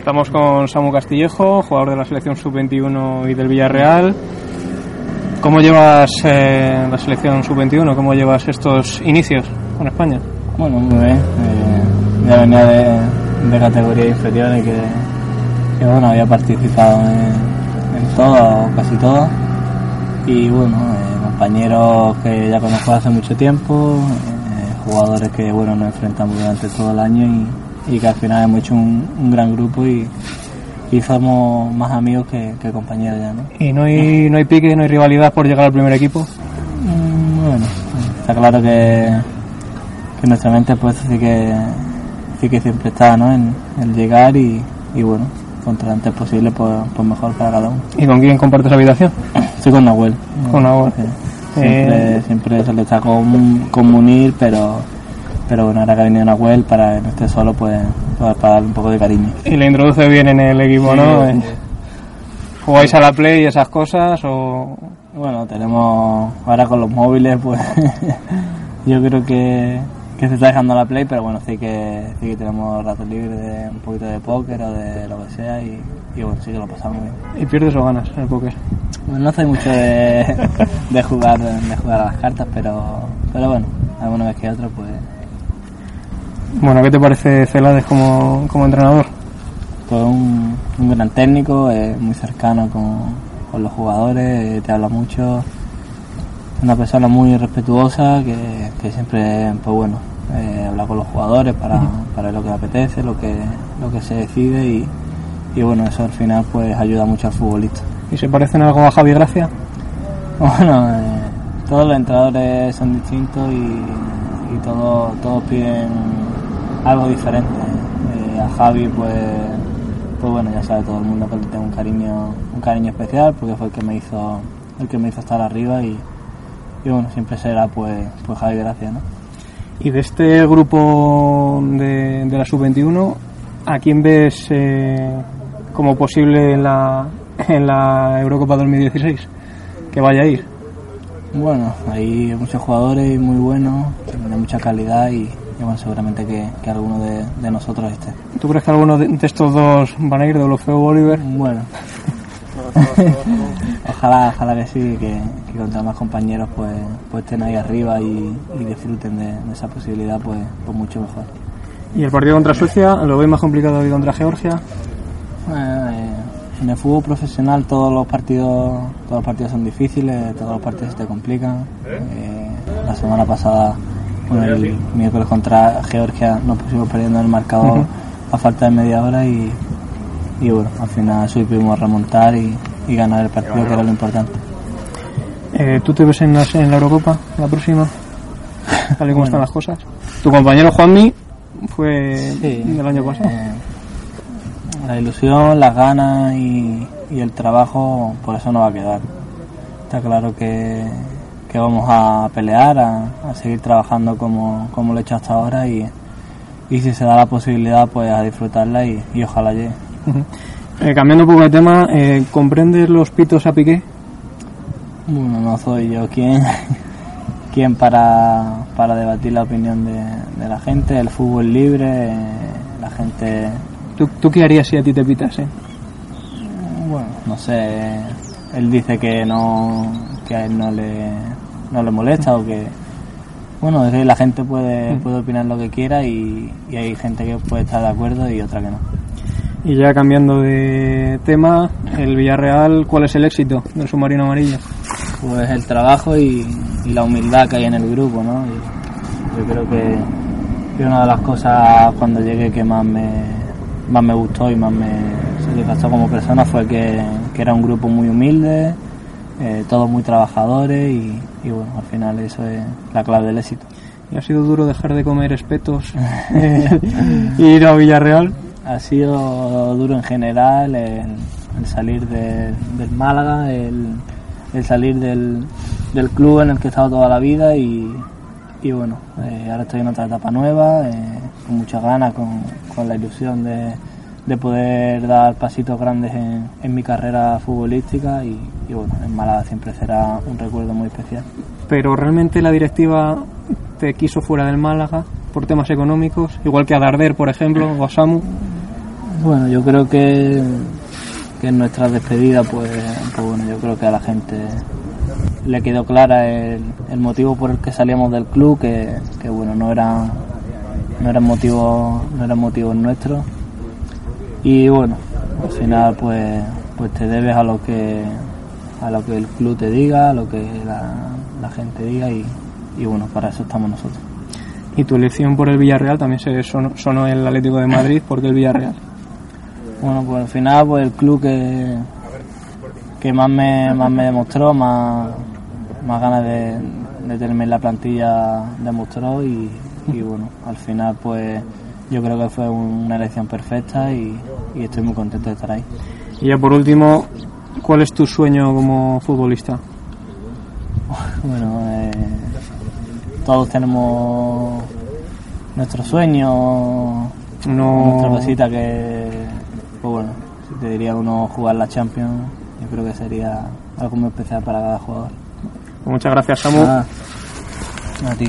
Estamos con Samu Castillejo, jugador de la selección sub-21 y del Villarreal. ¿Cómo llevas eh, la selección sub-21? ¿Cómo llevas estos inicios con España? Bueno, muy bien. Eh, ya venía de, de categoría inferior que, que, bueno, había participado en, en todo, casi todo. Y bueno, eh, compañeros que ya conozco hace mucho tiempo, eh, jugadores que bueno nos enfrentamos durante todo el año y, y que al final hemos hecho un, un gran grupo y, y somos más amigos que, que, compañeros ya, ¿no? ¿Y no hay, no hay pique, no hay rivalidad por llegar al primer equipo? Mm, bueno, está claro que, que nuestra mente pues sí que, sí que siempre está ¿no? en el llegar y, y bueno, contra antes posible pues, pues, mejor para cada uno. ¿Y con quién compartes habitación? Estoy con Nahuel. Con Nahuel. Sí. Siempre, eh... siempre se le está con, comunir, pero pero bueno, ahora que ha venido Nahuel para que no esté solo, pues, pues, para darle un poco de cariño. Y le introduce bien en el equipo, sí, ¿no? Sí. ¿Jugáis a la Play y esas cosas o...? Bueno, tenemos ahora con los móviles, pues yo creo que, que se está dejando la Play, pero bueno, sí que, sí que tenemos rato libre de un poquito de póker o de lo que sea y, y bueno, sí que lo pasamos bien. ¿Y pierdes o ganas en el póker? Bueno, no soy mucho de, de jugar de jugar a las cartas, pero, pero bueno, alguna vez que otro, pues bueno, ¿qué te parece Celades como, como entrenador? Pues un, un gran técnico, es muy cercano con, con, los jugadores, te habla mucho, una persona muy respetuosa que, que siempre, pues bueno, eh, habla con los jugadores para, uh -huh. para lo que apetece, lo que, lo que se decide y, y bueno, eso al final pues ayuda mucho al futbolista. ¿Y se parecen algo a Javi Gracia? Bueno, eh, todos los entrenadores son distintos y, y todos, todos piden algo diferente. Eh, a Javi, pues, pues bueno, ya sabe todo el mundo que le tengo un cariño, un cariño especial porque fue el que me hizo, el que me hizo estar arriba y, y bueno, siempre será pues, pues Javi Gracia, ¿no? Y de este grupo de, de la sub-21, ¿a quién ves eh, como posible en la, en la Eurocopa 2016 que vaya a ir? Bueno, hay muchos jugadores muy buenos, de mucha calidad y, y bueno, seguramente que, que alguno de, de, nosotros esté. ¿Tú crees que alguno de, de estos dos van a ir, de Olofeo o Oliver? Bueno, ojalá, ojalá que sí, que, que contra más compañeros pues, pues estén ahí arriba y, y disfruten de, de, esa posibilidad, pues, pues mucho mejor. ¿Y el partido contra Suecia lo veis más complicado que contra Georgia? Eh, en el fútbol profesional todos los partidos todos los partidos son difíciles, todos los partidos te complican. Eh, la semana pasada el miércoles contra Georgia nos pusimos perdiendo el marcador uh -huh. a falta de media hora y, y bueno, al final supimos remontar y, y, ganar el partido que era lo importante. Eh, ¿Tú te ves en la, en la Eurocopa la próxima? Tal y como bueno. están las cosas. Tu compañero Juanmi fue sí, del año pasado. Eh, la ilusión, las ganas y, y, el trabajo, por eso no va a quedar. Está claro que, que vamos a pelear, a, a seguir trabajando como, como, lo he hecho hasta ahora y, y, si se da la posibilidad, pues a disfrutarla y, y ojalá llegue. Eh, cambiando un poco de tema, eh, ¿comprendes los pitos a Piqué? Bueno, no soy yo quien, quien para, para debatir la opinión de, de la gente, el fútbol libre, la gente ¿Tú, ¿Tú, qué harías si a ti te pitase? Bueno, no sé. Él dice que no que a él no le, no le molesta o que. Bueno, es la gente puede, puede opinar lo que quiera y, y, hay gente que puede estar de acuerdo y otra que no. Y ya cambiando de tema, el Villarreal, ¿cuál es el éxito del submarino amarillo? Pues el trabajo y, y la humildad que hay en el grupo, ¿no? Y yo creo que, que una de las cosas cuando llegué que más me, más me gustó y más me satisfacció como persona fue que, que era un grupo muy humilde, eh, todos muy trabajadores y, y, bueno, al final eso es la clave del éxito. ¿Y ha sido duro dejar de comer espetos e ir a Villarreal? ha sido duro en general el, salir del Málaga, el, salir del, club en el que he estado toda la vida y, bueno, eh, ahora estoy en otra etapa nueva, eh, con muchas ganas, con, la ilusión de, poder dar pasitos grandes en, mi carrera futbolística y, y bueno, en Málaga siempre será un recuerdo muy especial. Pero realmente la directiva te quiso fuera del Málaga por temas económicos, igual que a Darder, por ejemplo, o a Samu. Bueno, yo creo que, que en nuestra despedida, pues, pues, bueno, yo creo que a la gente le quedó clara el, motivo por el que salíamos del club, que, bueno, no era no eran motivos no eran motivos nuestros y bueno al final pues pues te debes a lo que a lo que el club te diga a lo que la, gente diga y, y bueno para eso estamos nosotros. Y tu elección por el Villarreal también se sonó, el Atlético de Madrid porque el Villarreal bueno, pues al final pues el club que, que más me, más me demostró, más, más ganas de, de tenerme en la plantilla demostró y, bueno, al final pues yo creo que fue una elección perfecta y, estoy muy contento de estar ahí. Y ya por último, ¿cuál es tu sueño como futbolista? Bueno, eh, todos tenemos nuestro sueño, nuestra cosita que pues bueno, si te diría uno jugar la Champions, yo creo que sería algo muy especial para cada jugador. Muchas gracias, Samu. Ah, a ti.